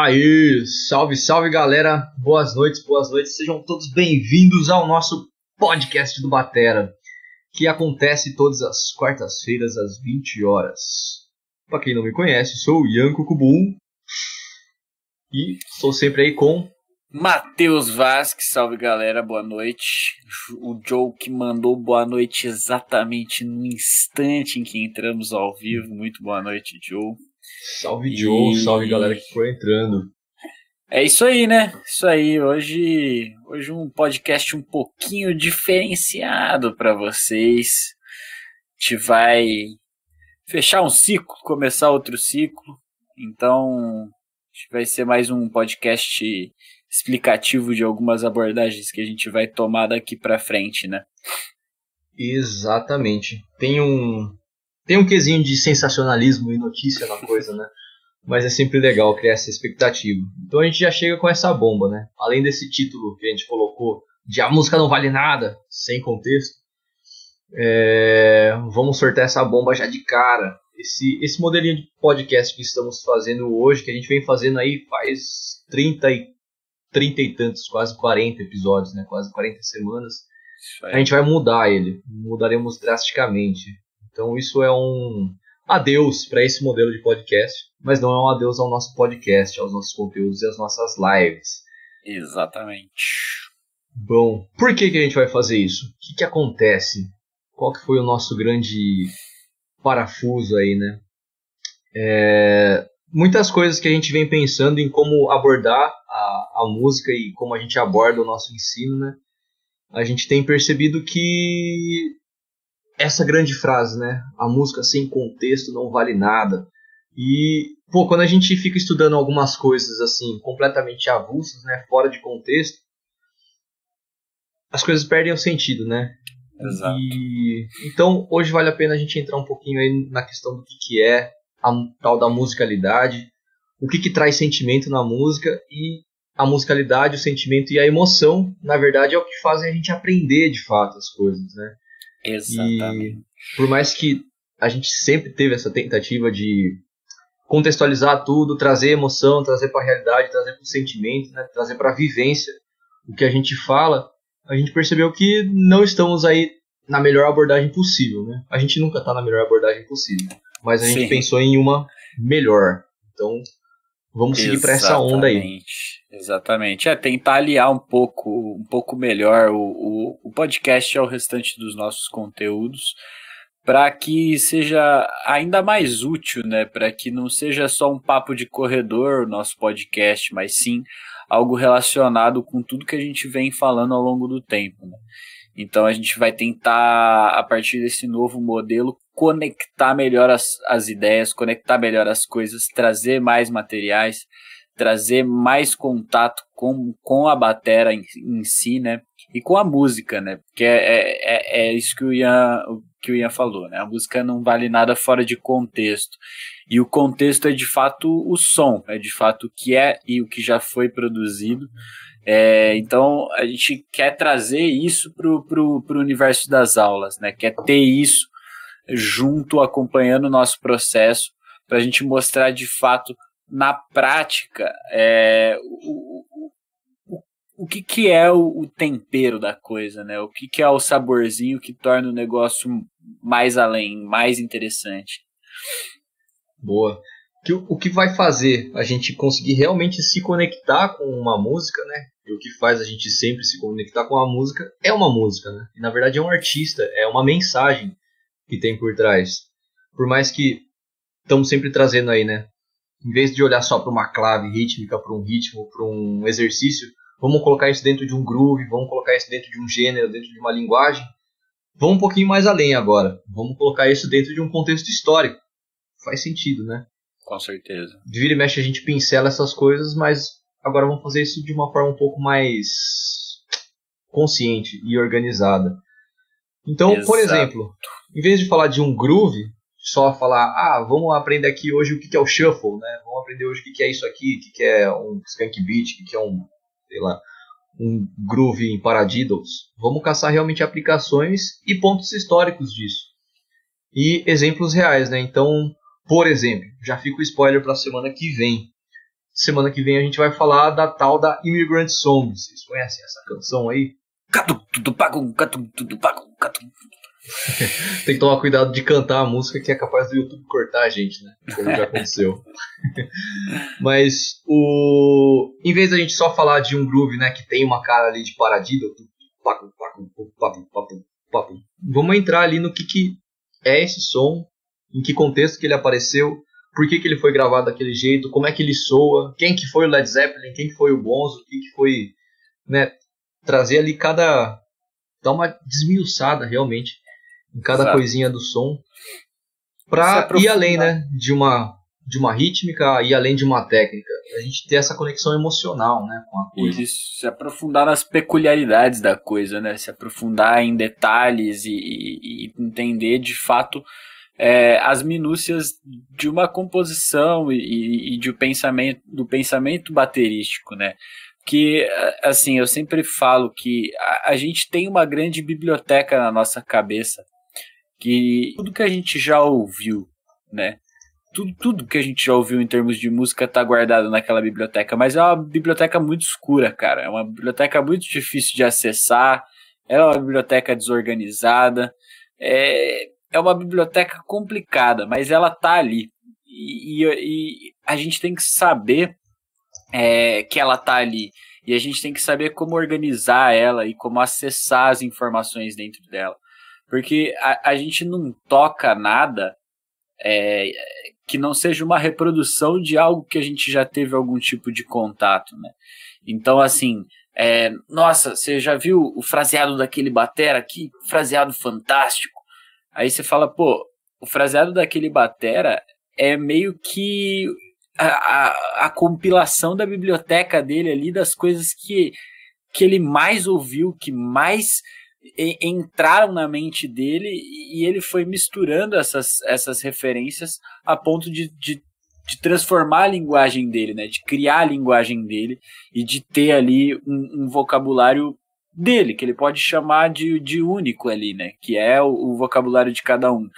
Aí, salve, salve galera, boas noites, boas noites, sejam todos bem-vindos ao nosso podcast do Batera, que acontece todas as quartas-feiras às 20 horas. Para quem não me conhece, sou o Yanko Kubum e estou sempre aí com Matheus Vasques, salve galera, boa noite. O Joe que mandou boa noite exatamente no instante em que entramos ao vivo. Muito boa noite, Joe. Salve Joe, e... salve galera que foi entrando. É isso aí, né? Isso aí. Hoje, hoje um podcast um pouquinho diferenciado para vocês. A gente vai fechar um ciclo, começar outro ciclo. Então, vai ser mais um podcast explicativo de algumas abordagens que a gente vai tomar daqui para frente, né? Exatamente. Tem um tem um quesinho de sensacionalismo e notícia na coisa, né? Mas é sempre legal criar essa expectativa. Então a gente já chega com essa bomba, né? Além desse título que a gente colocou de a música não vale nada, sem contexto. É... vamos sortear essa bomba já de cara. Esse, esse modelinho de podcast que estamos fazendo hoje, que a gente vem fazendo aí faz 30 e 30 e tantos, quase 40 episódios, né? Quase 40 semanas. A gente vai mudar ele, mudaremos drasticamente. Então isso é um adeus para esse modelo de podcast, mas não é um adeus ao nosso podcast, aos nossos conteúdos e às nossas lives. Exatamente. Bom, por que, que a gente vai fazer isso? O que, que acontece? Qual que foi o nosso grande parafuso aí, né? É, muitas coisas que a gente vem pensando em como abordar a, a música e como a gente aborda o nosso ensino, né? A gente tem percebido que essa grande frase, né? A música sem contexto não vale nada. E, pô, quando a gente fica estudando algumas coisas assim, completamente avulsas, né? Fora de contexto, as coisas perdem o sentido, né? Exato. E, então, hoje vale a pena a gente entrar um pouquinho aí na questão do que, que é a tal da musicalidade, o que, que traz sentimento na música e a musicalidade, o sentimento e a emoção, na verdade, é o que fazem a gente aprender de fato as coisas, né? Exatamente. E por mais que a gente sempre teve essa tentativa de contextualizar tudo, trazer emoção, trazer para a realidade, trazer para o sentimento, né? trazer para a vivência o que a gente fala, a gente percebeu que não estamos aí na melhor abordagem possível, né? A gente nunca está na melhor abordagem possível, mas a Sim. gente pensou em uma melhor. Então, vamos seguir para essa onda aí. Exatamente. É tentar aliar um pouco, um pouco melhor o, o, o podcast ao restante dos nossos conteúdos para que seja ainda mais útil, né? Para que não seja só um papo de corredor o nosso podcast, mas sim algo relacionado com tudo que a gente vem falando ao longo do tempo. Né? Então a gente vai tentar, a partir desse novo modelo, conectar melhor as, as ideias, conectar melhor as coisas, trazer mais materiais, trazer mais contato com, com a batera em, em si, né? E com a música, né? Porque é, é, é, é isso que o, Ian, que o Ian falou, né? A música não vale nada fora de contexto. E o contexto é de fato o som, é de fato o que é e o que já foi produzido. É, então a gente quer trazer isso pro, pro universo das aulas, né? Quer ter isso junto, acompanhando o nosso processo, para a gente mostrar de fato na prática, é, o, o, o que, que é o, o, tempero da coisa, né? O que, que é o saborzinho que torna o negócio mais além, mais interessante. Boa. O que vai fazer a gente conseguir realmente se conectar com uma música, né? E o que faz a gente sempre se conectar com a música é uma música, né? E na verdade é um artista, é uma mensagem que tem por trás. Por mais que estamos sempre trazendo aí, né? em vez de olhar só para uma clave rítmica, para um ritmo, para um exercício, vamos colocar isso dentro de um groove, vamos colocar isso dentro de um gênero, dentro de uma linguagem. Vamos um pouquinho mais além agora. Vamos colocar isso dentro de um contexto histórico. Faz sentido, né? Com certeza. De vira e mexe a gente pincela essas coisas, mas agora vamos fazer isso de uma forma um pouco mais consciente e organizada. Então, Exato. por exemplo, em vez de falar de um groove, só falar, ah, vamos aprender aqui hoje o que é o shuffle, né? Vamos aprender hoje o que é isso aqui, o que é um skunk beat, o que é um, sei lá, um groove em paradiddles. Vamos caçar realmente aplicações e pontos históricos disso. E exemplos reais, né? Então, por exemplo, já fica o spoiler para a semana que vem. semana que vem a gente vai falar da tal da Immigrant Song. Vocês conhecem essa canção aí? Tem que tomar cuidado de cantar a música que é capaz do YouTube cortar a gente, né? Como já aconteceu. Mas o. Em vez da gente só falar de um groove, né, que tem uma cara ali de paradiddle, vamos entrar ali no que, que é esse som, em que contexto que ele apareceu, por que, que ele foi gravado daquele jeito, como é que ele soa, quem que foi o Led Zeppelin, quem que foi o Bonzo, o que, que foi, né, trazer ali cada dar uma desmiuçada realmente em cada Exato. coisinha do som para ir além, né, de uma de uma rítmica e além de uma técnica. A gente ter essa conexão emocional, né, com a coisa. Isso, se aprofundar nas peculiaridades da coisa, né, se aprofundar em detalhes e, e, e entender de fato é, as minúcias de uma composição e, e de um pensamento, do pensamento baterístico, né? Que, assim, eu sempre falo que a, a gente tem uma grande biblioteca na nossa cabeça, que tudo que a gente já ouviu, né? Tudo, tudo que a gente já ouviu em termos de música está guardado naquela biblioteca, mas é uma biblioteca muito escura, cara. É uma biblioteca muito difícil de acessar, é uma biblioteca desorganizada. É, é uma biblioteca complicada, mas ela tá ali. E, e, e a gente tem que saber é, que ela tá ali. E a gente tem que saber como organizar ela e como acessar as informações dentro dela. Porque a, a gente não toca nada é, que não seja uma reprodução de algo que a gente já teve algum tipo de contato, né? Então, assim, é, nossa, você já viu o fraseado daquele batera aqui? Fraseado fantástico. Aí você fala, pô, o fraseado daquele batera é meio que a, a, a, compilação da biblioteca dele ali, das coisas que, que ele mais ouviu, que mais entraram na mente dele, e ele foi misturando essas, essas referências a ponto de, de, de transformar a linguagem dele, né? de criar a linguagem dele e de ter ali um, um vocabulário dele, que ele pode chamar de, de único ali, né? Que é o, o vocabulário de cada um.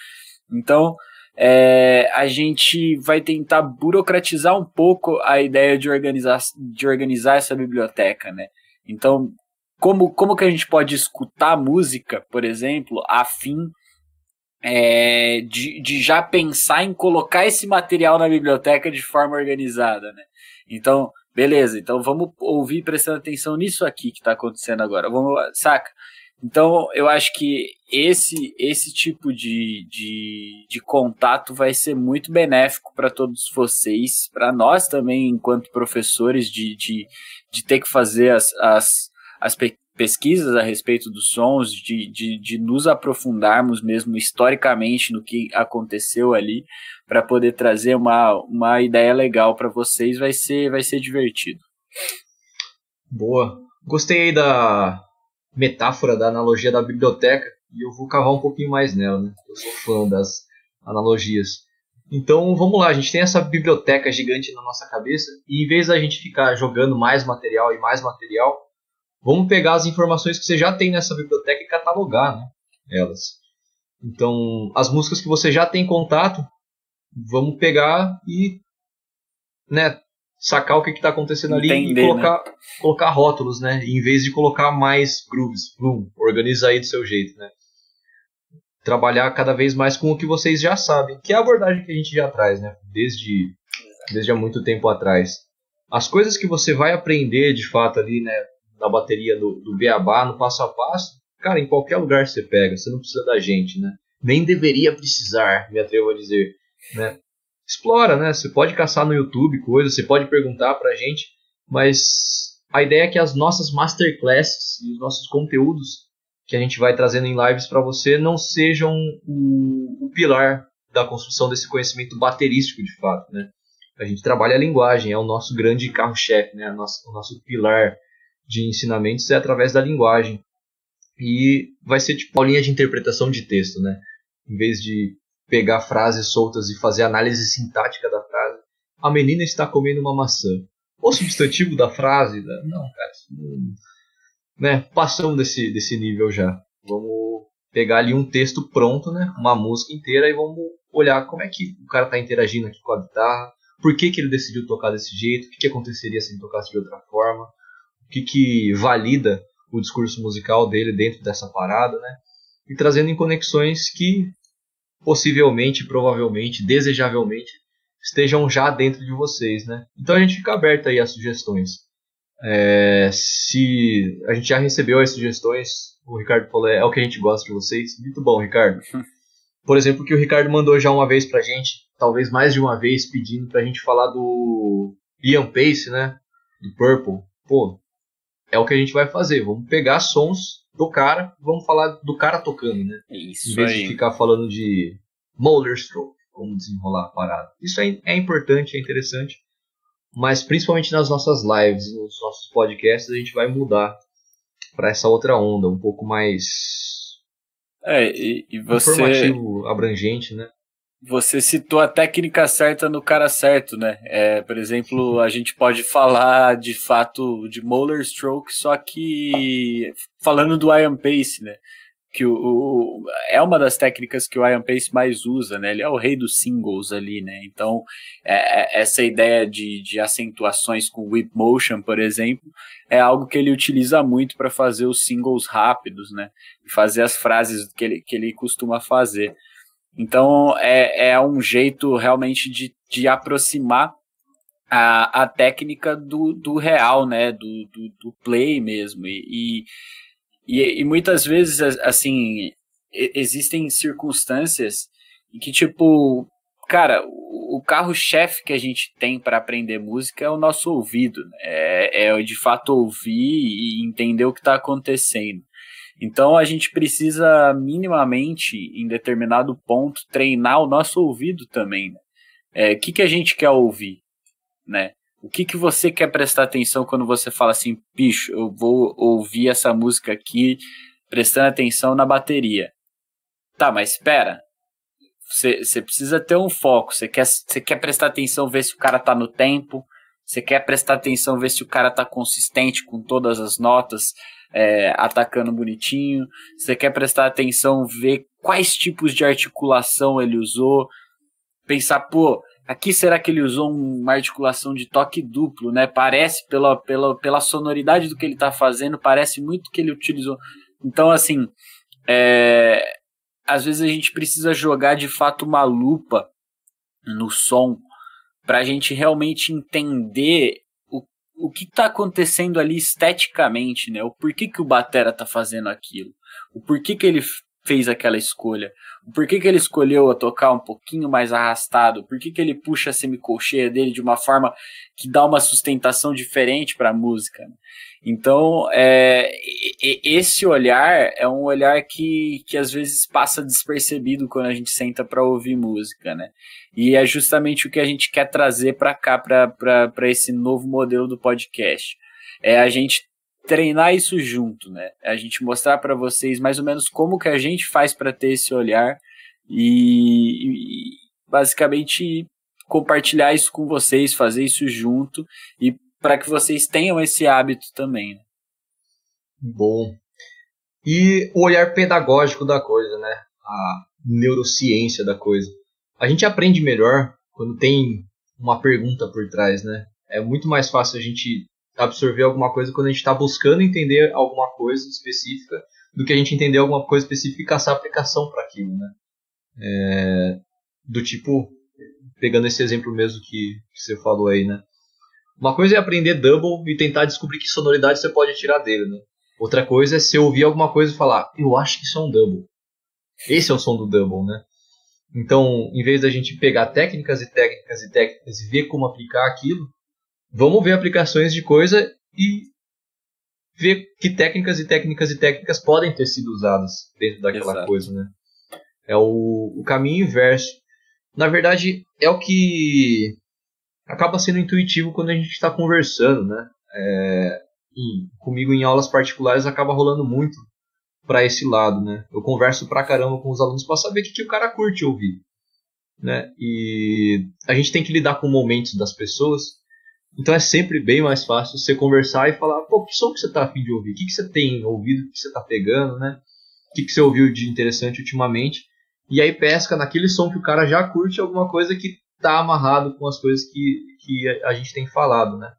Então, é, a gente vai tentar burocratizar um pouco a ideia de organizar, de organizar essa biblioteca, né? Então, como, como que a gente pode escutar música, por exemplo, a fim é, de, de já pensar em colocar esse material na biblioteca de forma organizada, né? Então, Beleza, então vamos ouvir prestando atenção nisso aqui que está acontecendo agora. Vamos, saca? Então eu acho que esse esse tipo de, de, de contato vai ser muito benéfico para todos vocês, para nós também, enquanto professores, de, de, de ter que fazer as, as, as pesquisas a respeito dos sons, de, de, de nos aprofundarmos mesmo historicamente no que aconteceu ali, para poder trazer uma, uma ideia legal para vocês, vai ser, vai ser divertido. Boa. Gostei aí da metáfora, da analogia da biblioteca, e eu vou cavar um pouquinho mais nela, né? Eu sou fã das analogias. Então vamos lá, a gente tem essa biblioteca gigante na nossa cabeça, e em vez da gente ficar jogando mais material e mais material, vamos pegar as informações que você já tem nessa biblioteca e catalogar né, elas. Então, as músicas que você já tem contato, vamos pegar e né, sacar o que está acontecendo ali Entender, e colocar, né? colocar rótulos, né? Em vez de colocar mais grooves. Boom, organiza aí do seu jeito, né? Trabalhar cada vez mais com o que vocês já sabem, que é a abordagem que a gente já traz, né? Desde, desde há muito tempo atrás. As coisas que você vai aprender de fato ali, né? Na bateria do, do Beabá, no passo a passo, cara, em qualquer lugar você pega, você não precisa da gente, né? Nem deveria precisar, me atrevo a dizer né? Explora, né? Você pode caçar no YouTube coisas, você pode perguntar pra gente, mas a ideia é que as nossas masterclasses e os nossos conteúdos que a gente vai trazendo em lives para você não sejam o, o, pilar da construção desse conhecimento baterístico de fato, né? A gente trabalha a linguagem, é o nosso grande carro-chefe, né? O nosso, o nosso pilar de ensinamentos é através da linguagem. E vai ser tipo a linha de interpretação de texto, né? Em vez de pegar frases soltas e fazer análise sintática da frase. A menina está comendo uma maçã. O substantivo da frase, né? não, cara, não, né? Passamos desse, desse nível já. Vamos pegar ali um texto pronto, né? Uma música inteira e vamos olhar como é que o cara está interagindo aqui com a guitarra, por que, que ele decidiu tocar desse jeito, o que, que aconteceria se ele tocasse de outra forma, que, que valida o discurso musical dele dentro dessa parada, né? E trazendo em conexões que possivelmente, provavelmente, desejavelmente estejam já dentro de vocês, né? Então a gente fica aberto aí a sugestões. É, se a gente já recebeu as sugestões, o Ricardo falou, é o que a gente gosta de vocês. Muito bom, Ricardo. Por exemplo, que o Ricardo mandou já uma vez pra gente, talvez mais de uma vez, pedindo pra gente falar do Ian Pace, né? Do Purple. Pô, é o que a gente vai fazer. Vamos pegar sons do cara, vamos falar do cara tocando, né? Isso em vez aí. de ficar falando de Moller Stroke, como desenrolar a parada. Isso é, é importante, é interessante, mas principalmente nas nossas lives e nos nossos podcasts a gente vai mudar para essa outra onda, um pouco mais É, e, e você, informativo, abrangente, né? Você citou a técnica certa no cara certo, né? É, por exemplo, a gente pode falar de fato de Molar Stroke, só que falando do Ian Pace, né? Que o, o- é uma das técnicas que o Ian Pace mais usa, né? Ele é o rei dos singles ali, né? Então, é- é- essa ideia de, de acentuações com whip motion, por exemplo, é algo que ele utiliza muito para fazer os singles rápidos, né? E fazer as frases que ele, que ele costuma fazer. Então é, é um jeito realmente de, de aproximar a, a técnica do, do real, né? Do, do, do play mesmo. E, e, e muitas vezes, assim, existem circunstâncias em que, tipo, cara, o, o carro-chefe que a gente tem para aprender música é o nosso ouvido. né? É, é de fato ouvir e entender o que está acontecendo. Então a gente precisa minimamente, em determinado ponto, treinar o nosso ouvido também. Né? É, o que, que a gente quer ouvir? Né? O que, que você quer prestar atenção quando você fala assim, bicho, eu vou ouvir essa música aqui prestando atenção na bateria. Tá, mas espera. Você, precisa ter um foco. Você quer, quer prestar atenção, ver se o cara tá no tempo. Você quer prestar atenção, ver se o cara tá consistente com todas as notas é, atacando bonitinho. Você quer prestar atenção, ver quais tipos de articulação ele usou. Pensar, pô, aqui será que ele usou uma articulação de toque duplo, né? Parece, pela, pela, pela sonoridade do que ele tá fazendo, parece muito que ele utilizou. Então, assim, é, às vezes a gente precisa jogar de fato uma lupa no som para a gente realmente entender o, o que está acontecendo ali esteticamente, né? O porquê que o Batera tá fazendo aquilo, o porquê que ele fez aquela escolha, o porquê que ele escolheu a tocar um pouquinho mais arrastado, por que ele puxa a semicolcheia dele de uma forma que dá uma sustentação diferente para a música. Né? Então, é, esse olhar é um olhar que, que às vezes passa despercebido quando a gente senta para ouvir música, né? E é justamente o que a gente quer trazer para cá, para esse novo modelo do podcast. É a gente treinar isso junto, né? É a gente mostrar para vocês mais ou menos como que a gente faz para ter esse olhar e, e basicamente compartilhar isso com vocês, fazer isso junto e para que vocês tenham esse hábito também. Né? Bom. E o olhar pedagógico da coisa, né? A neurociência da coisa. A gente aprende melhor quando tem uma pergunta por trás, né? É muito mais fácil a gente absorver alguma coisa quando a gente está buscando entender alguma coisa específica do que a gente entender alguma coisa específica e caçar aplicação para aquilo, né? É, do tipo, pegando esse exemplo mesmo que, que você falou aí, né? Uma coisa é aprender double e tentar descobrir que sonoridade você pode tirar dele, né? Outra coisa é você ouvir alguma coisa e falar, eu acho que isso é um double. Esse é o som do double, né? Então, em vez da gente pegar técnicas e técnicas e técnicas e ver como aplicar aquilo, vamos ver aplicações de coisa e ver que técnicas e técnicas e técnicas podem ter sido usadas dentro daquela Exato. coisa, né? É o, o caminho inverso. Na verdade, é o que acaba sendo intuitivo quando a gente está conversando, né? É, comigo em aulas particulares acaba rolando muito para esse lado, né? Eu converso pra caramba com os alunos para saber o que, que o cara curte ouvir, né? E a gente tem que lidar com momentos das pessoas. Então é sempre bem mais fácil você conversar e falar, pô, que som que você tá afim de ouvir? O que, que você tem ouvido? O que você tá pegando, né? O que, que você ouviu de interessante ultimamente? E aí pesca naquele som que o cara já curte alguma coisa que tá amarrado com as coisas que, que a gente tem falado, né?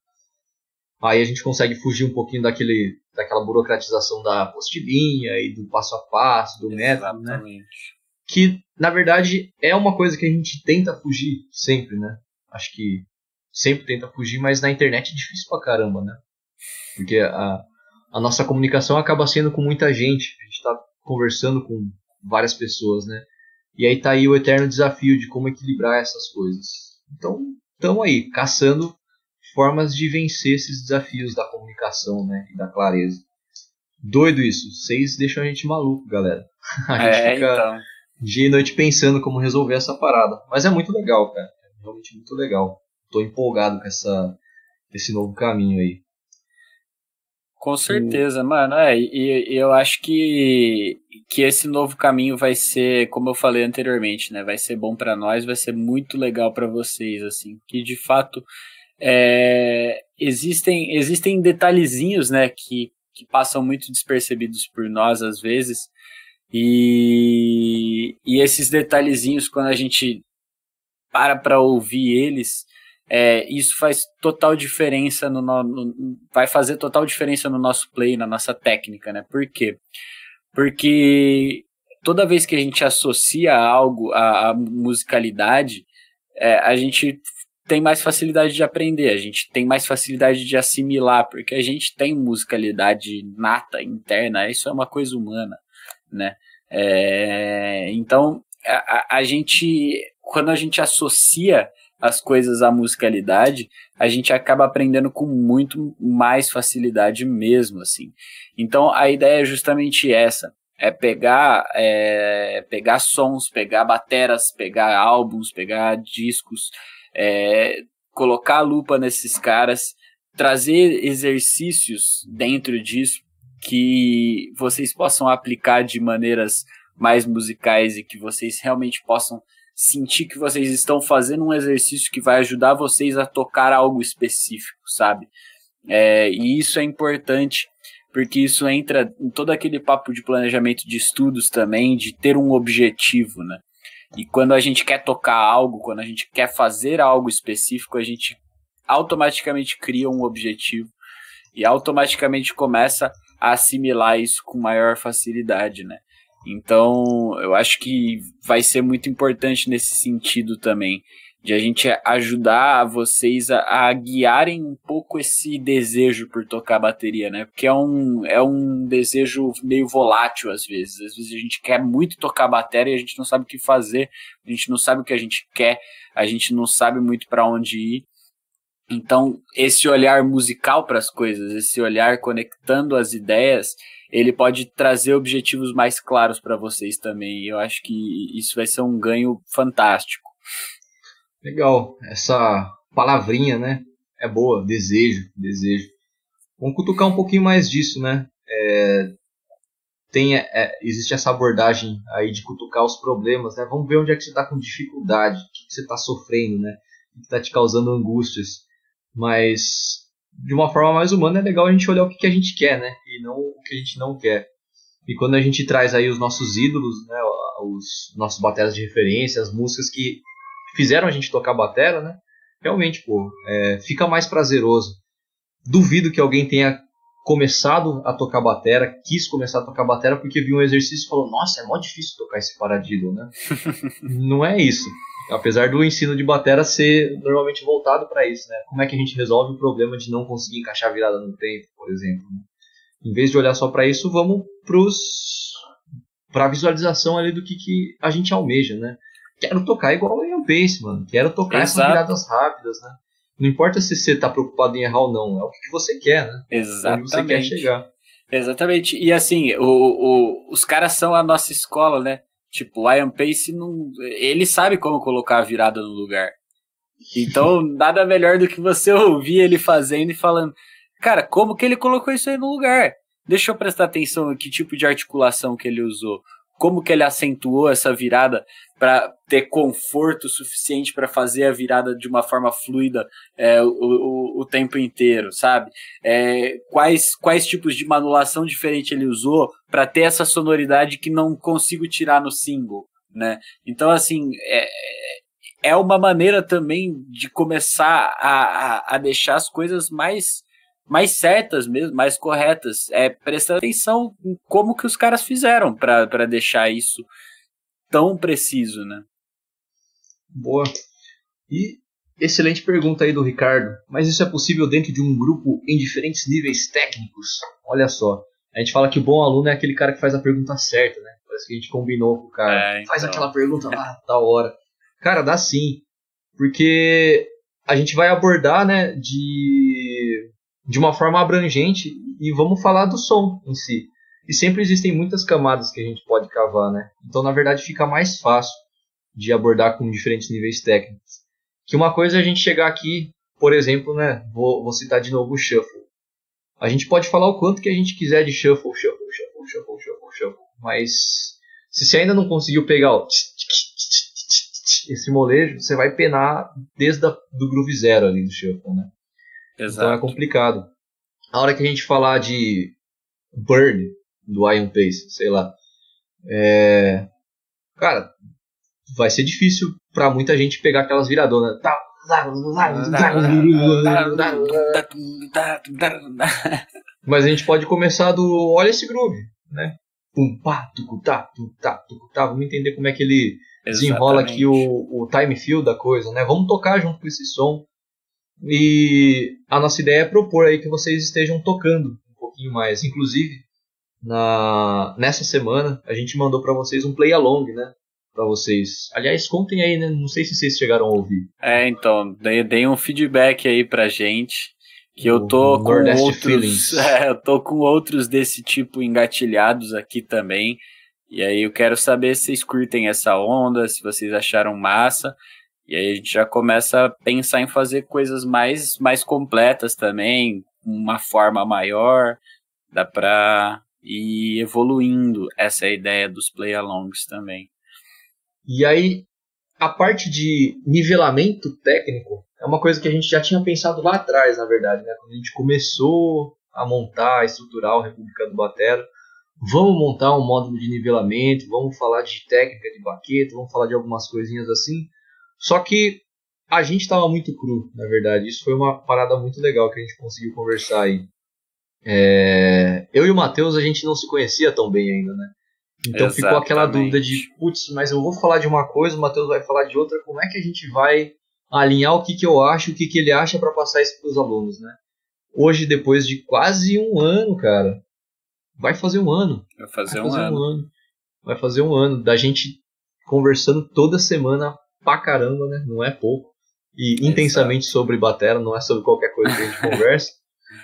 Aí a gente consegue fugir um pouquinho daquele, daquela burocratização da apostilinha e do passo a passo, do método, né? Que, na verdade, é uma coisa que a gente tenta fugir sempre, né? Acho que sempre tenta fugir, mas na internet é difícil pra caramba, né? Porque a, a nossa comunicação acaba sendo com muita gente. A gente está conversando com várias pessoas, né? E aí tá aí o eterno desafio de como equilibrar essas coisas. Então, estamos aí, caçando formas de vencer esses desafios da comunicação, né? E da clareza. Doido isso. Vocês deixam a gente maluco, galera. A gente é, fica então. dia e noite pensando como resolver essa parada. Mas é muito legal, cara. É realmente muito legal. Tô empolgado com essa, esse novo caminho aí. Com certeza, mano. É, e, e, eu acho que, que esse novo caminho vai ser, como eu falei anteriormente, né? Vai ser bom para nós, vai ser muito legal para vocês, assim. Que de fato é, existem, existem detalhezinhos, né? Que, que passam muito despercebidos por nós às vezes. E, e esses detalhezinhos, quando a gente para para ouvir eles, é, isso faz total diferença no, no, no, vai fazer total diferença no nosso play, na nossa técnica, né? Por quê? Porque toda vez que a gente associa algo à, à musicalidade, é, a gente tem mais facilidade de aprender, a gente tem mais facilidade de assimilar, porque a gente tem musicalidade nata, interna, isso é uma coisa humana, né? É, então, a, a gente, quando a gente associa as coisas à musicalidade, a gente acaba aprendendo com muito mais facilidade mesmo, assim. Então a ideia é justamente essa, é pegar, é, pegar sons, pegar bateras, pegar álbuns, pegar discos, é, colocar a lupa nesses caras, trazer exercícios dentro disso que vocês possam aplicar de maneiras mais musicais e que vocês realmente possam sentir que vocês estão fazendo um exercício que vai ajudar vocês a tocar algo específico, sabe? É, e isso é importante porque isso entra em todo aquele papo de planejamento de estudos também, de ter um objetivo, né? E quando a gente quer tocar algo, quando a gente quer fazer algo específico, a gente automaticamente cria um objetivo e automaticamente começa a assimilar isso com maior facilidade, né? Então, eu acho que vai ser muito importante nesse sentido também, de a gente ajudar vocês a, a, guiarem um pouco esse desejo por tocar bateria, né? Porque é um, é um desejo meio volátil às vezes. Às vezes a gente quer muito tocar bateria e a gente não sabe o que fazer, a gente não sabe o que a gente quer, a gente não sabe muito para onde ir. Então, esse olhar musical para as coisas, esse olhar conectando as ideias, ele pode trazer objetivos mais claros para vocês também. Eu acho que isso vai ser um ganho fantástico. Legal, essa palavrinha, né? É boa, desejo, desejo. Vamos cutucar um pouquinho mais disso, né? É, tem, é, existe essa abordagem aí de cutucar os problemas, né? Vamos ver onde é que você está com dificuldade, o que, que você está sofrendo, né? O que está te causando angústias. Mas de uma forma mais humana, é legal a gente olhar o que, a gente quer, né? E não o que a gente não quer. E quando a gente traz aí os nossos ídolos, né? Os nossos bateras de referência, as músicas que fizeram a gente tocar batera, né? Realmente, pô, é, fica mais prazeroso. Duvido que alguém tenha começado a tocar batera, quis começar a tocar batera porque viu um exercício e falou: Nossa, é mó difícil tocar esse paradiddle, né? não é isso. Apesar do ensino de batera ser normalmente voltado para isso, né? Como é que a gente resolve o problema de não conseguir encaixar a virada no tempo, por exemplo? Né? Em vez de olhar só para isso, vamos para a visualização ali do que, que a gente almeja, né? Quero tocar igual o Ian Pace, mano. Quero tocar Exato. essas viradas rápidas, né? Não importa se você está preocupado em errar ou não, é o que você quer, né? Exatamente. Onde você quer chegar. Exatamente. E assim, o, o, os caras são a nossa escola, né? Tipo, o Ian Pace não. Ele sabe como colocar a virada no lugar. Então, nada melhor do que você ouvir ele fazendo e falando, cara, como que ele colocou isso aí no lugar? Deixa eu prestar atenção em que tipo de articulação que ele usou como que ele acentuou essa virada para ter conforto suficiente para fazer a virada de uma forma fluida é, o, o, o, tempo inteiro, sabe? É, quais, quais tipos de manulação diferente ele usou para ter essa sonoridade que não consigo tirar no single, né? Então, assim, é, é uma maneira também de começar a, a, a deixar as coisas mais mais certas mesmo, mais corretas. É prestar atenção em como que os caras fizeram para deixar isso tão preciso, né? Boa. E excelente pergunta aí do Ricardo. Mas isso é possível dentro de um grupo em diferentes níveis técnicos? Olha só. A gente fala que o bom aluno é aquele cara que faz a pergunta certa, né? Parece que a gente combinou com o cara. É, então. Faz aquela pergunta lá, tal hora. Cara, dá sim. Porque a gente vai abordar, né, de, de uma forma abrangente e vamos falar do som em si. E sempre existem muitas camadas que a gente pode cavar, né? Então, na verdade, fica mais fácil de abordar com diferentes níveis técnicos. Que uma coisa é a gente chegar aqui, por exemplo, né? Vou, vou citar de novo o shuffle. A gente pode falar o quanto que a gente quiser de shuffle, shuffle, shuffle, shuffle, shuffle, shuffle. Mas se você ainda não conseguiu pegar o esse molejo, você vai penar desde a, do groove zero ali do shuffle, né? Exato. Então é complicado. A hora que a gente falar de burn do Iron Pace, sei lá, é... cara, vai ser difícil para muita gente pegar aquelas viradonas. Mas a gente pode começar do olha esse groove, né? Pum, pá, tucutá, tucutá, tucutá. Vamos entender como é que ele desenrola aqui o, o time feel da coisa, né? Vamos tocar junto com esse som. E a nossa ideia é propor aí que vocês estejam tocando um pouquinho mais. Inclusive, na, nessa semana, a gente mandou para vocês um play along, né? Para vocês. Aliás, contem aí, né? Não sei se vocês chegaram a ouvir. É, então, deem um feedback aí pra gente. Que eu tô o com Nordeste outros. É, eu tô com outros desse tipo engatilhados aqui também. E aí eu quero saber se vocês curtem essa onda, se vocês acharam massa. E aí a gente já começa a pensar em fazer coisas mais, mais completas também, uma forma maior. Dá pra ir evoluindo essa ideia dos play-alongs também. E aí, a parte de nivelamento técnico é uma coisa que a gente já tinha pensado lá atrás, na verdade, né? Quando a gente começou a montar, a estruturar o República do Batera, vamos montar um módulo de nivelamento, vamos falar de técnica de baqueta, vamos falar de algumas coisinhas assim. Só que a gente estava muito cru, na verdade. Isso foi uma parada muito legal que a gente conseguiu conversar aí. É... Eu e o Matheus, a gente não se conhecia tão bem ainda, né? Então Exatamente. ficou aquela dúvida de, putz, mas eu vou falar de uma coisa, o Matheus vai falar de outra, como é que a gente vai alinhar o que, que eu acho, o que, que ele acha para passar isso para os alunos, né? Hoje, depois de quase um ano, cara, vai fazer um ano. Vai fazer, vai fazer um, ano. um, ano. Vai fazer um ano da gente conversando toda semana pra caramba, né? Não é pouco. E Exato. intensamente sobre batera, não é sobre qualquer coisa que a gente conversa.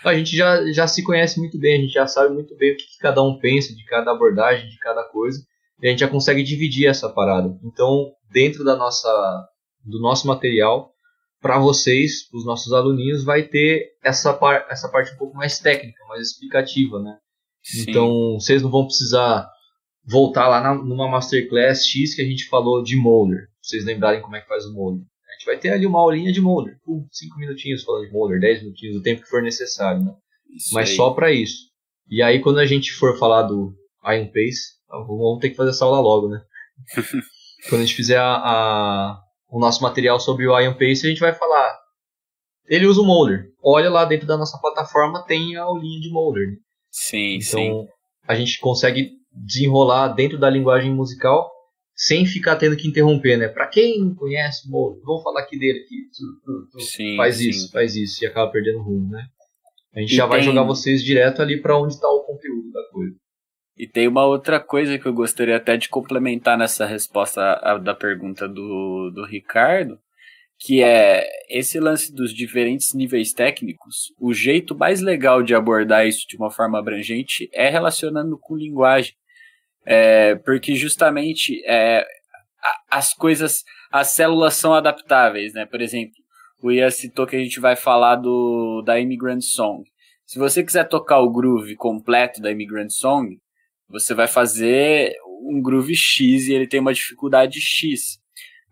A gente já, já se conhece muito bem, a gente já sabe muito bem o que, que cada um pensa de cada abordagem, de cada coisa. E a gente já consegue dividir essa parada. Então, dentro da nossa, do nosso material, para vocês, os nossos aluninhos, vai ter essa, par, essa parte um pouco mais técnica, mais explicativa, né? Sim. Então, vocês não vão precisar voltar lá na, numa Masterclass X que a gente falou de Molder, vocês lembrarem como é que faz o Molder. A gente vai ter ali uma aulinha de Molder, 5 minutinhos falando de Molder, 10 minutinhos, o tempo que for necessário, né? Isso Mas aí. só para isso. E aí, quando a gente for falar do Iron Pace, vamos ter que fazer essa aula logo, né? quando a gente fizer a, a, o nosso material sobre o Iron Pace, a gente vai falar. Ele usa o Molder. Olha lá dentro da nossa plataforma, tem a aulinha de Molder. Né? Sim, então, sim. a gente consegue desenrolar dentro da linguagem musical sem ficar tendo que interromper, né? Para quem não conhece, bom, vamos falar aqui dele aqui. Sim, faz sim. isso, faz isso e acaba perdendo rumo, né? A gente e já tem... vai jogar vocês direto ali para onde está o conteúdo da coisa. E tem uma outra coisa que eu gostaria até de complementar nessa resposta da pergunta do, do Ricardo, que é esse lance dos diferentes níveis técnicos. O jeito mais legal de abordar isso de uma forma abrangente é relacionando com linguagem, é, porque justamente é, as coisas, as células são adaptáveis, né? Por exemplo, o Ian citou que a gente vai falar do da Immigrant Song. Se você quiser tocar o groove completo da Immigrant Song, você vai fazer um groove X e ele tem uma dificuldade X.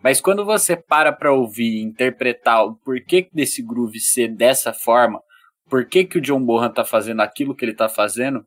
Mas quando você para para ouvir e interpretar o porquê desse groove ser dessa forma, por que, que o John Bohan está fazendo aquilo que ele está fazendo,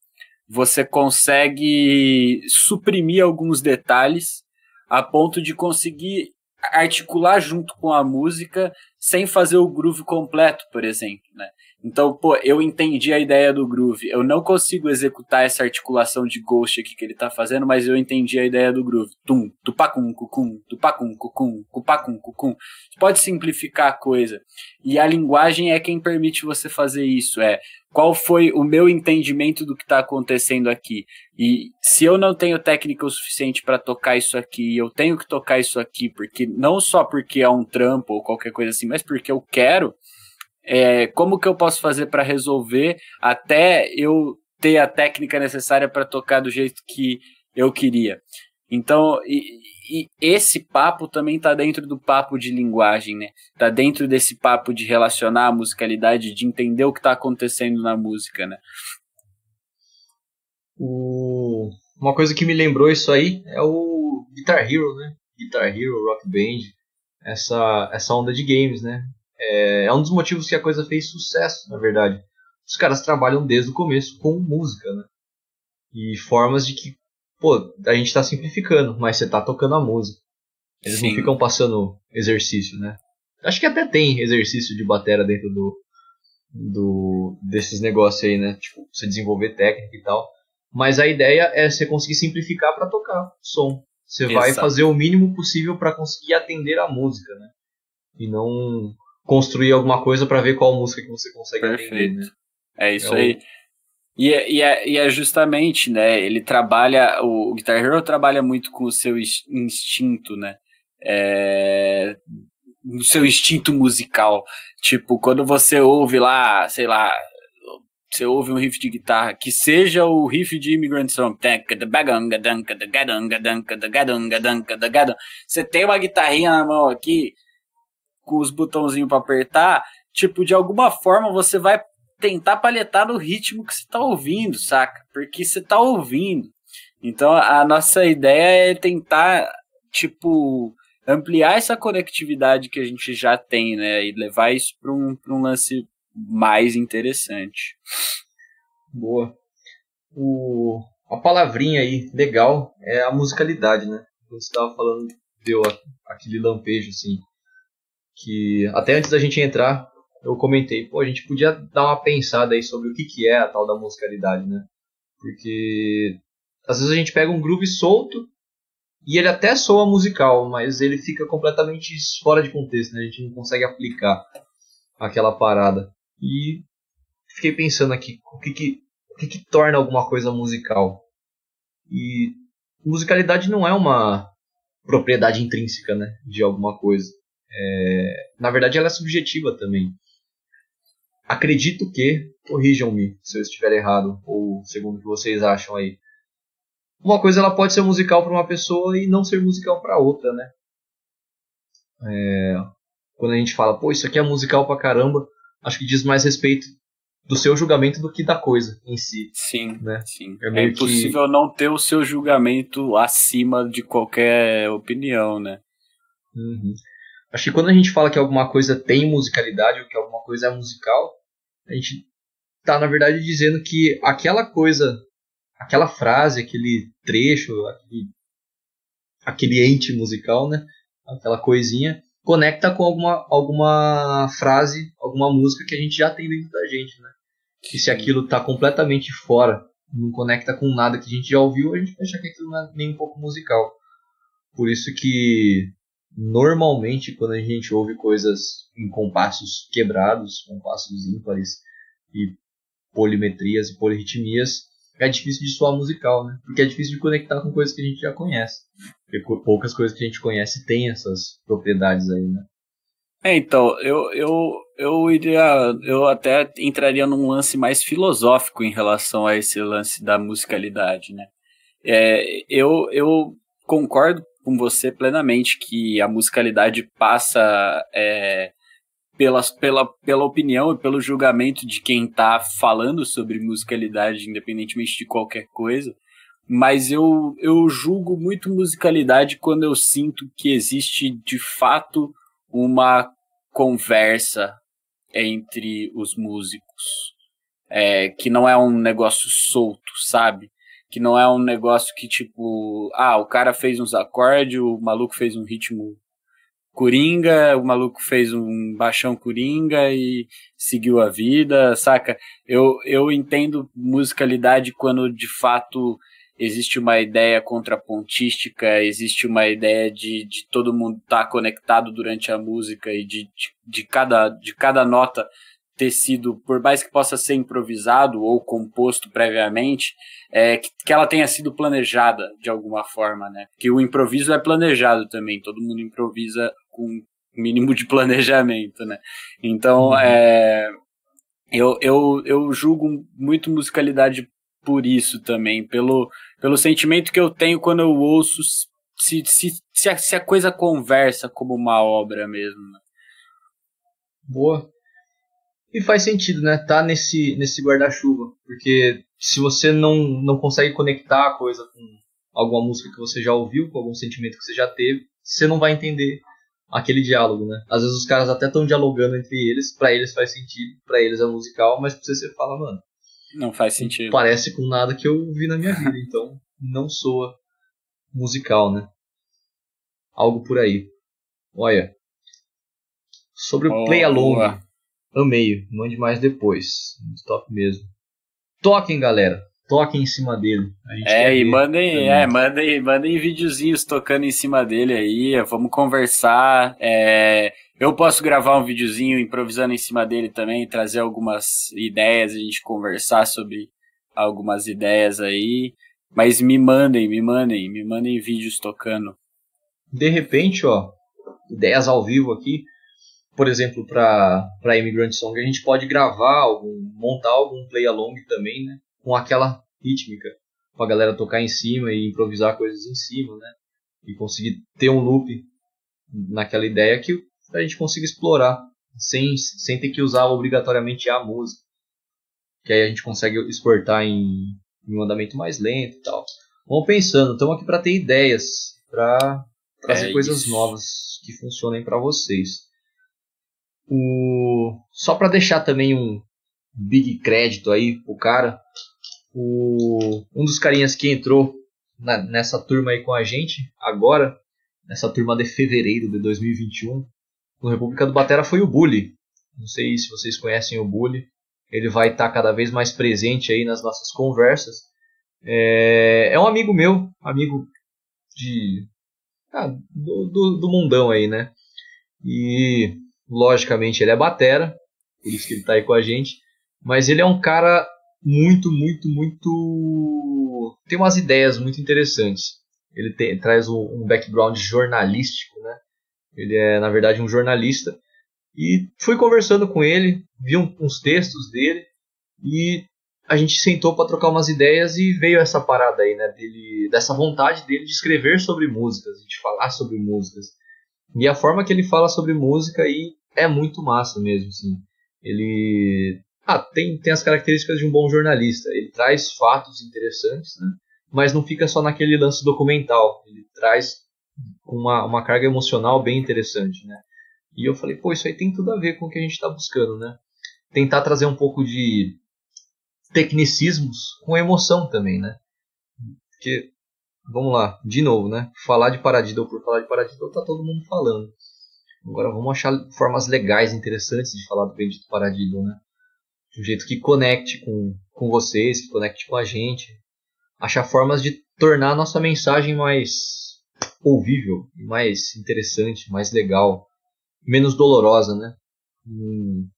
você consegue suprimir alguns detalhes a ponto de conseguir articular junto com a música sem fazer o groove completo, por exemplo, né? Então, pô, eu entendi a ideia do groove. Eu não consigo executar essa articulação de ghost aqui que ele tá fazendo, mas eu entendi a ideia do groove. Tum, tupacum, cucum, tupacum, cucum, cupacum, cucum. Pode simplificar a coisa. E a linguagem é quem permite você fazer isso. É qual foi o meu entendimento do que está acontecendo aqui. E se eu não tenho técnica o suficiente para tocar isso aqui, eu tenho que tocar isso aqui, porque não só porque é um trampo ou qualquer coisa assim, mas porque eu quero é, como que eu posso fazer para resolver até eu ter a técnica necessária para tocar do jeito que eu queria. Então, e, e esse papo também está dentro do papo de linguagem, né? Tá dentro desse papo de relacionar a musicalidade, de entender o que está acontecendo na música, né? O... Uma coisa que me lembrou isso aí é o Guitar Hero, né? Guitar Hero, Rock Band, essa, essa onda de games, né? É, é um dos motivos que a coisa fez sucesso, na verdade. Os caras trabalham desde o começo com música, né? E formas de que, pô, a gente tá simplificando, mas você tá tocando a música. Eles Sim. não ficam passando exercício, né? Acho que até tem exercício de batera dentro do, do desses negócios aí, né? Tipo, você desenvolver técnica e tal. Mas a ideia é você conseguir simplificar para tocar som. Você Exato. vai fazer o mínimo possível para conseguir atender a música, né? E não construir alguma coisa para ver qual música que você consegue Perfeito. atender, né? É isso é aí. E é, e, é, e é justamente, né? Ele trabalha, o Guitar Hero trabalha muito com o seu instinto, né? É, o seu instinto musical. Tipo, quando você ouve lá, sei lá, você ouve um riff de guitarra, que seja o riff de Immigrant Song, você tem uma guitarrinha na mão aqui, com os botãozinhos para apertar, tipo, de alguma forma você vai tentar paletar no ritmo que você tá ouvindo, saca? Porque você tá ouvindo. Então a nossa ideia é tentar, tipo, ampliar essa conectividade que a gente já tem, né? E levar isso para um, um lance mais interessante. Boa. O, a palavrinha aí, legal, é a musicalidade, né? Quando você estava falando, deu aquele lampejo, assim que até antes da gente entrar, eu comentei, pô, a gente podia dar uma pensada aí sobre o que, que é a tal da musicalidade, né? Porque às vezes a gente pega um groove solto e ele até soa musical, mas ele fica completamente fora de contexto, né? A gente não consegue aplicar aquela parada. E fiquei pensando aqui, o que que, o que, que torna alguma coisa musical? E musicalidade não é uma propriedade intrínseca, né, de alguma coisa. É, na verdade, ela é subjetiva também. Acredito que, corrijam-me se eu estiver errado, ou segundo o que vocês acham aí. Uma coisa ela pode ser musical para uma pessoa e não ser musical para outra, né? É, quando a gente fala, pô, isso aqui é musical pra caramba, acho que diz mais respeito do seu julgamento do que da coisa em si. Sim, né? sim. É, é impossível que... não ter o seu julgamento acima de qualquer opinião, né? Uhum. Acho que quando a gente fala que alguma coisa tem musicalidade ou que alguma coisa é musical, a gente está na verdade dizendo que aquela coisa, aquela frase, aquele trecho, aquele, aquele ente musical, né? Aquela coisinha conecta com alguma, alguma frase, alguma música que a gente já tem dentro da gente, né? E se aquilo está completamente fora, não conecta com nada que a gente já ouviu, a gente vai achar que aquilo não é nem um pouco musical. Por isso que normalmente quando a gente ouve coisas em compassos quebrados, compassos ímpares e polimetrias e polirritmias, é difícil de soar musical, né? Porque é difícil de conectar com coisas que a gente já conhece. Porque poucas coisas que a gente conhece têm essas propriedades aí, né? É, então, eu, eu, eu iria. Eu até entraria num lance mais filosófico em relação a esse lance da musicalidade, né? É, eu, eu concordo com você plenamente que a musicalidade passa é, pela, pela, pela opinião e pelo julgamento de quem está falando sobre musicalidade, independentemente de qualquer coisa. Mas eu, eu julgo muito musicalidade quando eu sinto que existe de fato uma conversa entre os músicos. É, que não é um negócio solto, sabe? Que não é um negócio que tipo, ah, o cara fez uns acordes, o maluco fez um ritmo Coringa, o maluco fez um baixão Coringa e seguiu a vida, saca? Eu, eu entendo musicalidade quando de fato existe uma ideia contrapontística, existe uma ideia de, de todo mundo estar tá conectado durante a música e de, de, de, cada, de cada nota ter sido, por mais que possa ser improvisado ou composto previamente, é, que, que ela tenha sido planejada de alguma forma, né? Que o improviso é planejado também, todo mundo improvisa com mínimo de planejamento, né? Então, uhum. é, eu, eu, eu julgo muito musicalidade por isso também, pelo, pelo sentimento que eu tenho quando eu ouço se, se, se, a, se a coisa conversa como uma obra mesmo. Né? Boa. E faz sentido, né? Tá nesse, nesse guarda-chuva. Porque se você não, não consegue conectar a coisa com alguma música que você já ouviu, com algum sentimento que você já teve, você não vai entender aquele diálogo, né? Às vezes os caras até estão dialogando entre eles, para eles faz sentido, para eles é musical, mas pra você você fala, mano. Não faz sentido. Parece com nada que eu vi na minha vida, então não soa musical, né? Algo por aí. Olha. Sobre o oh, Play Along. Boa. Amei, mande mais depois. Muito top mesmo. Toquem, galera. Toquem em cima dele. é, e mandem, é, mandem, mandem videozinhos tocando em cima dele aí. Vamos conversar. É, eu posso gravar um videozinho improvisando em cima dele também, trazer algumas ideias, a gente conversar sobre algumas ideias aí. Mas me mandem, me mandem, me mandem vídeos tocando. De repente, ó, ideias ao vivo aqui por exemplo, para Immigrant Song, a gente pode gravar, algum, montar algum play along também, né? Com aquela rítmica, com a galera tocar em cima e improvisar coisas em cima, né? E conseguir ter um loop naquela ideia que a gente consiga explorar, sem, sem ter que usar obrigatoriamente a música. Que aí a gente consegue exportar em, em um andamento mais lento e tal. Vamos pensando, estamos aqui para ter ideias, para trazer é coisas novas que funcionem para vocês. O... Só para deixar também um big crédito aí pro cara, o... um dos carinhas que entrou na, nessa turma aí com a gente, agora, nessa turma de fevereiro de 2021, no República do Batera foi o Bully. Não sei se vocês conhecem o Bully. Ele vai estar tá cada vez mais presente aí nas nossas conversas. É, é um amigo meu, amigo de ah, do, do, do mundão aí, né? E Logicamente ele é batera, por isso que ele está aí com a gente. Mas ele é um cara muito, muito, muito. tem umas ideias muito interessantes. Ele tem, traz um, um background jornalístico, né? Ele é, na verdade, um jornalista. E fui conversando com ele, vi um, uns textos dele e a gente sentou para trocar umas ideias e veio essa parada aí, né? Dele, dessa vontade dele de escrever sobre músicas, de falar sobre músicas. E a forma que ele fala sobre música aí é muito massa mesmo, assim. Ele ah, tem, tem as características de um bom jornalista. Ele traz fatos interessantes, né? mas não fica só naquele lance documental. Ele traz uma, uma carga emocional bem interessante, né? E eu falei, pô, isso aí tem tudo a ver com o que a gente está buscando, né? Tentar trazer um pouco de tecnicismos com emoção também, né? Porque, vamos lá, de novo, né? Falar de Paradiddle por falar de Paradiddle tá todo mundo falando. Agora vamos achar formas legais, interessantes de falar do bendito Paradiddle, né? De um jeito que conecte com, com vocês, que conecte com a gente. Achar formas de tornar a nossa mensagem mais ouvível, mais interessante, mais legal, menos dolorosa, né? Hum,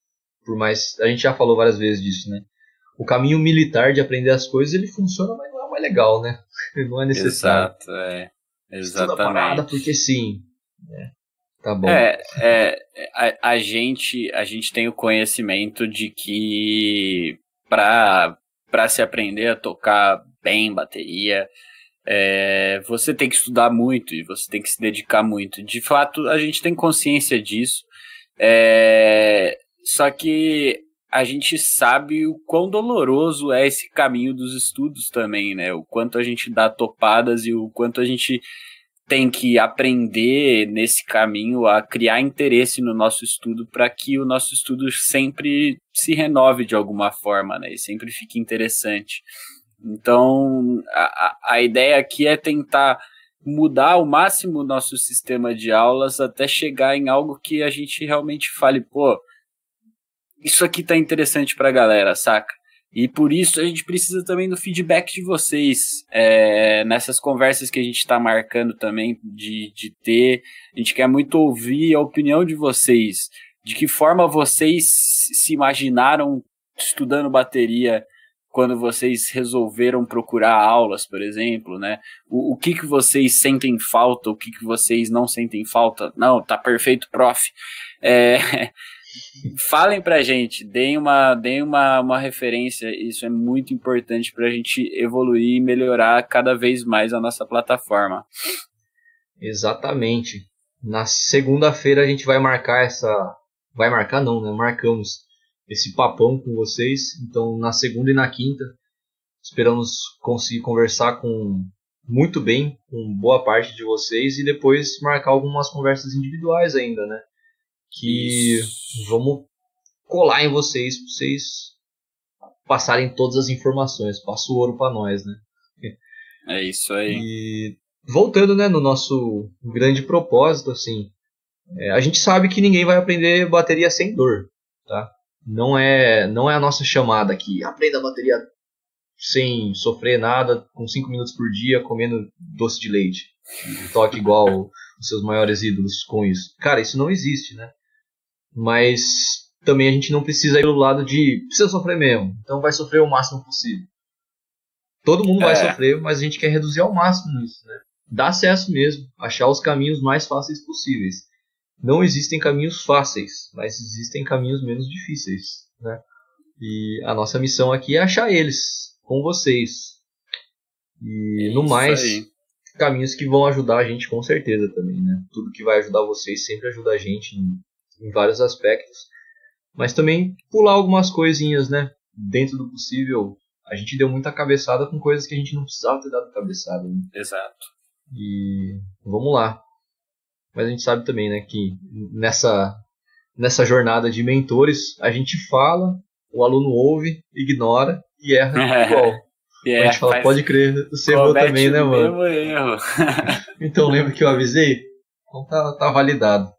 por mais a gente já falou várias vezes disso, né? O caminho militar de aprender as coisas ele funciona, não é legal, né? Não é necessário. Exato, é. Exatamente. Estuda parada porque sim. Né? Tá bom. É, é a, a, gente, a gente tem o conhecimento de que para se aprender a tocar bem bateria, é, você tem que estudar muito e você tem que se dedicar muito. De fato, a gente tem consciência disso. É, só que a gente sabe o quão doloroso é esse caminho dos estudos também, né? O quanto a gente dá topadas e o quanto a gente tem que aprender nesse caminho a criar interesse no nosso estudo para que o nosso estudo sempre se renove de alguma forma, né? E sempre fique interessante. Então, a, a ideia aqui é tentar mudar ao máximo o nosso sistema de aulas até chegar em algo que a gente realmente fale, pô, isso aqui tá interessante pra galera, saca? E por isso a gente precisa também do feedback de vocês é, nessas conversas que a gente está marcando também de, de ter. A gente quer muito ouvir a opinião de vocês. De que forma vocês se imaginaram estudando bateria quando vocês resolveram procurar aulas, por exemplo, né? O, o que, que vocês sentem falta, o que, que vocês não sentem falta? Não, tá perfeito, prof. É, falem pra gente, deem uma, deem uma, uma referência, isso é muito importante pra gente evoluir e melhorar cada vez mais a nossa plataforma. Exatamente. Na segunda-feira a gente vai marcar essa. Vai marcar não, né? Marcamos esse papão com vocês. Então na segunda e na quinta esperamos conseguir conversar com muito bem com boa parte de vocês e depois marcar algumas conversas individuais ainda, né? Que Isso. vamos colar em vocês para vocês passarem todas as informações. Passa o ouro para nós, né? É isso aí. E voltando, né, no nosso grande propósito, assim, é, a gente sabe que ninguém vai aprender bateria sem dor, tá? Não é, não é a nossa chamada aqui. Aprenda a bateria sem sofrer nada, com 5 minutos por dia, comendo doce de leite. toque igual os seus maiores ídolos com isso. Cara, isso não existe, né? Mas também a gente não precisa ir do lado de precisa sofrer mesmo, então vai sofrer o máximo possível. Todo mundo é. vai sofrer, mas a gente quer reduzir ao máximo isso, né? Dar acesso mesmo, achar os caminhos mais fáceis possíveis. Não existem caminhos fáceis, mas existem caminhos menos difíceis, né? E a nossa missão aqui é achar eles com vocês. E no mais, aí. caminhos que vão ajudar a gente com certeza também, né? Tudo que vai ajudar vocês sempre ajuda a gente em em vários aspectos, mas também pular algumas coisinhas, né? Dentro do possível, a gente deu muita cabeçada com coisas que a gente não precisava ter dado cabeçada. Né? Exato. E vamos lá. Mas a gente sabe também, né, que nessa nessa jornada de mentores, a gente fala, o aluno ouve, ignora e erra igual. Yeah, a gente fala, pode crer, você errou também, né, mano? Erro. então lembra que eu avisei? Então tá, tá validado.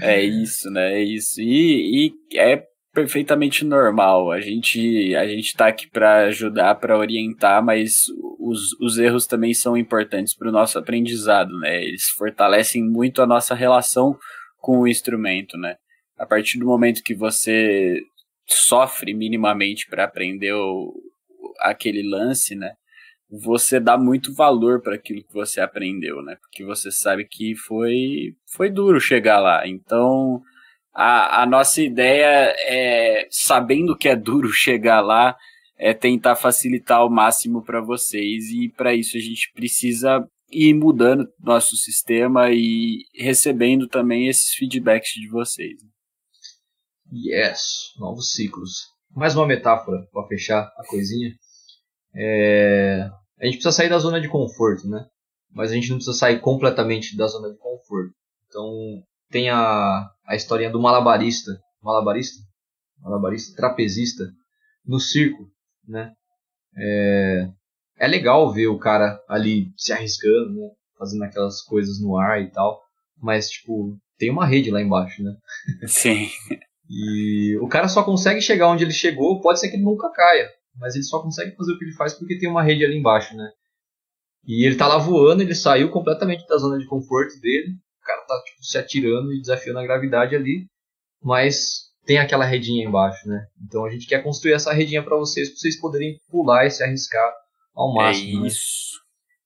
É isso, né? É isso. E, e é perfeitamente normal. A gente a gente está aqui para ajudar, para orientar, mas os, os erros também são importantes para o nosso aprendizado, né? Eles fortalecem muito a nossa relação com o instrumento, né? A partir do momento que você sofre minimamente para aprender o, aquele lance, né? Você dá muito valor para aquilo que você aprendeu, né? Porque você sabe que foi, foi duro chegar lá. Então, a, a nossa ideia é, sabendo que é duro chegar lá, é tentar facilitar ao máximo para vocês. E para isso a gente precisa ir mudando nosso sistema e recebendo também esses feedbacks de vocês. Yes, novos ciclos. Mais uma metáfora para fechar a coisinha. É, a gente precisa sair da zona de conforto, né? Mas a gente não precisa sair completamente da zona de conforto. Então tem a, a historinha do malabarista, malabarista, malabarista, trapezista no circo, né? É, é legal ver o cara ali se arriscando, né? Fazendo aquelas coisas no ar e tal. Mas, tipo, tem uma rede lá embaixo, né? Sim. e o cara só consegue chegar onde ele chegou, pode ser que ele nunca caia mas ele só consegue fazer o que ele faz porque tem uma rede ali embaixo, né? E ele tá lá voando, ele saiu completamente da zona de conforto dele. O cara tá tipo, se atirando e desafiando a gravidade ali, mas tem aquela redinha embaixo, né? Então a gente quer construir essa redinha para vocês, para vocês poderem pular e se arriscar ao máximo. É isso.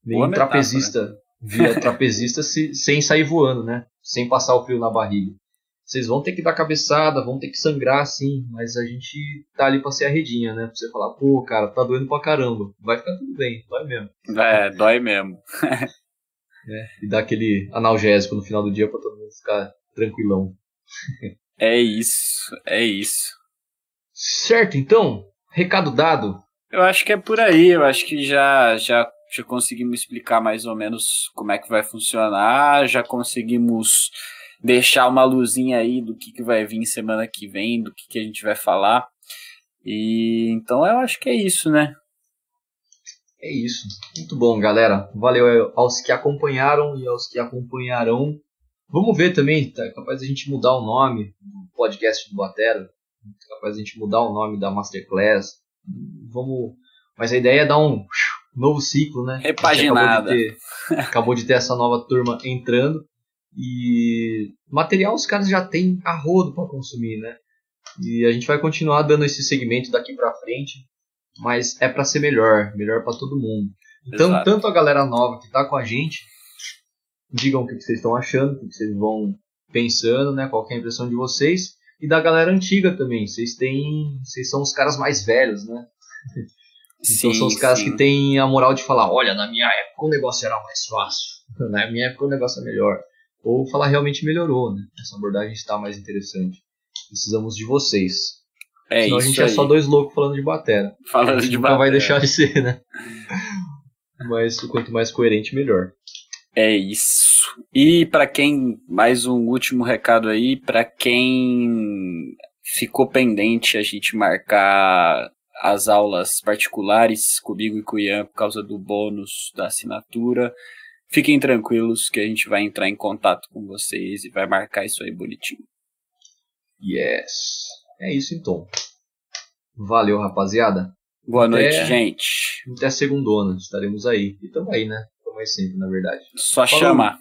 Né? trapezista, via trapezista se, sem sair voando, né? Sem passar o frio na barriga. Vocês vão ter que dar cabeçada, vão ter que sangrar sim, mas a gente tá ali pra ser a redinha, né? Pra você falar, pô, cara, tá doendo pra caramba. Vai ficar tudo bem, dói mesmo. É, dói mesmo. é, e dá aquele analgésico no final do dia pra todo mundo ficar tranquilão. é isso, é isso. Certo, então, recado dado. Eu acho que é por aí, eu acho que já, já, já conseguimos explicar mais ou menos como é que vai funcionar, já conseguimos deixar uma luzinha aí do que, que vai vir semana que vem, do que, que a gente vai falar. E então eu acho que é isso, né? É isso. Muito bom, galera. Valeu aos que acompanharam e aos que acompanharão. Vamos ver também, tá capaz a gente mudar o nome do podcast do Batera. Tá capaz a gente mudar o nome da Masterclass. Vamos. Mas a ideia é dar um novo ciclo, né? Repaginada. Acabou de, ter, acabou de ter essa nova turma entrando. E material os caras já têm a rodo para consumir, né? E a gente vai continuar dando esse segmento daqui para frente, mas é para ser melhor, melhor para todo mundo. Então, Exato. tanto a galera nova que está com a gente, digam o que vocês estão achando, o que vocês vão pensando, né? Qual é a impressão de vocês? E da galera antiga também. Vocês têm, vocês são os caras mais velhos, né? Então sim, são os caras sim. que têm a moral de falar, olha, na minha época o negócio era mais fácil, na minha época o negócio é melhor. Ou falar realmente melhorou, né? Essa abordagem está mais interessante. Precisamos de vocês. É Senão a gente é aí. é só dois loucos falando de batera. Falando de nunca vai deixar de ser, né? Mas quanto mais coerente, melhor. É isso. E para quem, mais um último recado aí, para quem ficou pendente a gente marcar as aulas particulares comigo e com o Ian por causa do bônus da assinatura. Fiquem tranquilos que a gente vai entrar em contato com vocês e vai marcar isso aí bonitinho. Yes. É isso então. Valeu, rapaziada. Boa até, noite, gente. Até segundona, estaremos aí. E tamo aí, né? Tamo aí sempre, na verdade. Só Falou. chamar.